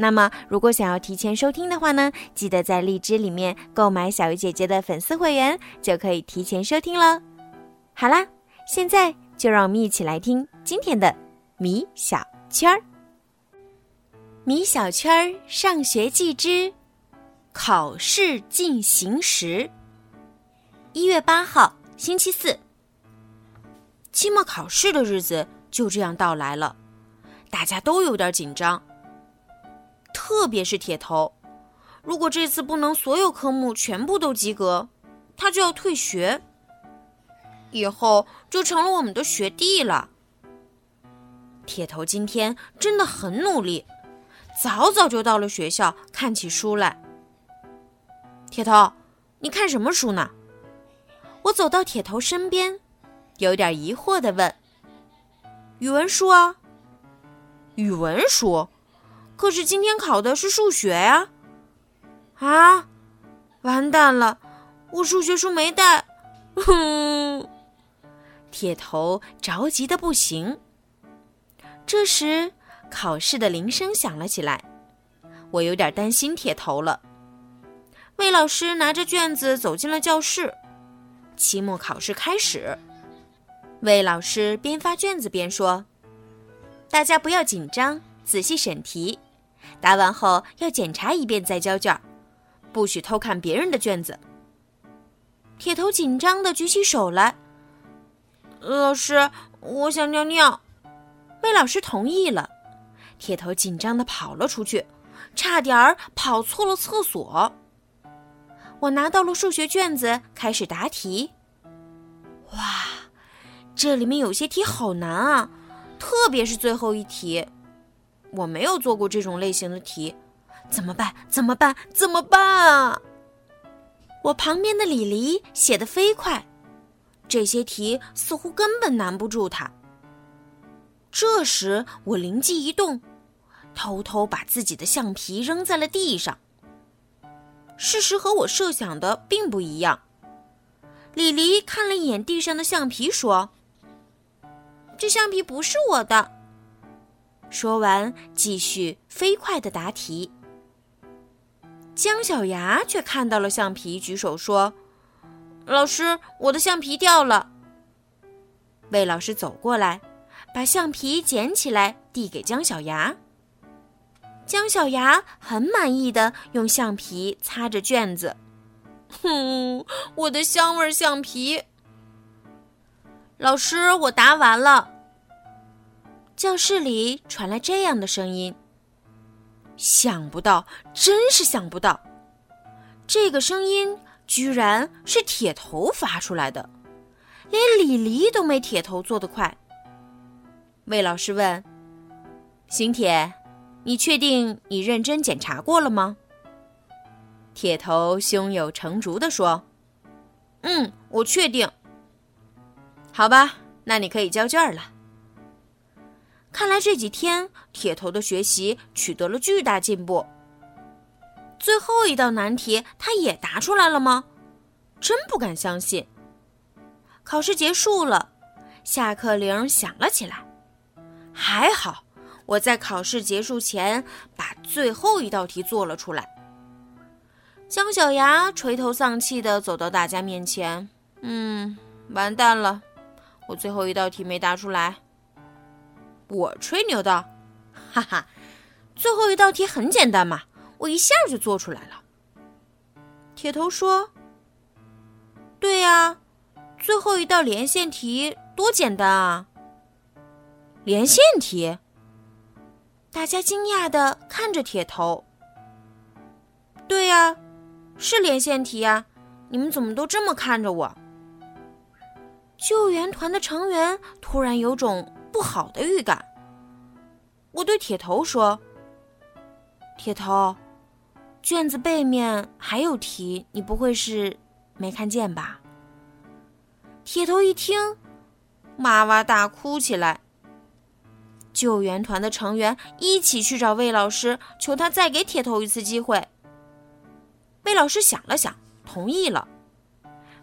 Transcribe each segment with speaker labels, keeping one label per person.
Speaker 1: 那么，如果想要提前收听的话呢，记得在荔枝里面购买小鱼姐姐的粉丝会员，就可以提前收听了。好啦，现在就让我们一起来听今天的米小圈儿。米小圈儿上学记之考试进行时。一月八号，星期四。期末考试的日子就这样到来了，大家都有点紧张。特别是铁头，如果这次不能所有科目全部都及格，他就要退学，以后就成了我们的学弟了。铁头今天真的很努力，早早就到了学校看起书来。铁头，你看什么书呢？我走到铁头身边。有点疑惑的问：“语文书啊，语文书，可是今天考的是数学呀！啊，完蛋了，我数学书没带。”哼，铁头着急的不行。这时，考试的铃声响了起来，我有点担心铁头了。魏老师拿着卷子走进了教室，期末考试开始。魏老师边发卷子边说：“大家不要紧张，仔细审题，答完后要检查一遍再交卷，不许偷看别人的卷子。”铁头紧张的举起手来：“老师，我想尿尿。”魏老师同意了。铁头紧张的跑了出去，差点儿跑错了厕所。我拿到了数学卷子，开始答题。哇！这里面有些题好难啊，特别是最后一题，我没有做过这种类型的题，怎么办？怎么办？怎么办啊？我旁边的李黎写的飞快，这些题似乎根本难不住他。这时我灵机一动，偷偷把自己的橡皮扔在了地上。事实和我设想的并不一样。李黎看了一眼地上的橡皮，说。这橡皮不是我的。说完，继续飞快的答题。姜小牙却看到了橡皮，举手说：“老师，我的橡皮掉了。”魏老师走过来，把橡皮捡起来递给姜小牙。姜小牙很满意的用橡皮擦着卷子，“哼，我的香味橡皮。”老师，我答完了。教室里传来这样的声音。想不到，真是想不到，这个声音居然是铁头发出来的，连李黎都没铁头做得快。魏老师问：“邢铁，你确定你认真检查过了吗？”铁头胸有成竹地说：“嗯，我确定。”好吧，那你可以交卷了。看来这几天铁头的学习取得了巨大进步。最后一道难题他也答出来了吗？真不敢相信。考试结束了，下课铃响了起来。还好我在考试结束前把最后一道题做了出来。姜小牙垂头丧气地走到大家面前，嗯，完蛋了。我最后一道题没答出来。我吹牛道：“哈哈，最后一道题很简单嘛，我一下就做出来了。”铁头说：“对呀，最后一道连线题多简单啊！”连线题，大家惊讶的看着铁头。对呀，是连线题呀，你们怎么都这么看着我？救援团的成员突然有种不好的预感。我对铁头说：“铁头，卷子背面还有题，你不会是没看见吧？”铁头一听，哇哇大哭起来。救援团的成员一起去找魏老师，求他再给铁头一次机会。魏老师想了想，同意了。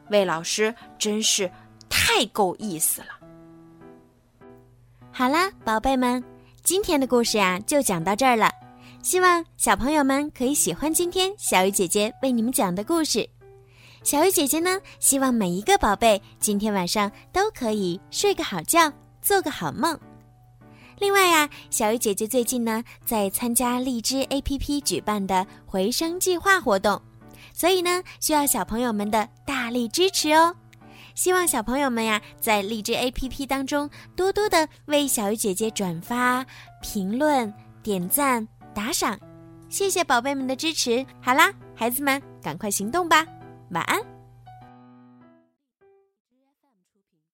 Speaker 1: 魏老师真是太够意思了。好啦，宝贝们，今天的故事呀就讲到这儿了。希望小朋友们可以喜欢今天小鱼姐姐为你们讲的故事。小鱼姐姐呢，希望每一个宝贝今天晚上都可以睡个好觉，做个好梦。另外呀，小鱼姐姐最近呢在参加荔枝 APP 举办的回声计划活动，所以呢需要小朋友们的大力支持哦。希望小朋友们呀在荔枝 APP 当中多多的为小鱼姐姐转发、评论、点赞、打赏，谢谢宝贝们的支持。好啦，孩子们，赶快行动吧。晚安。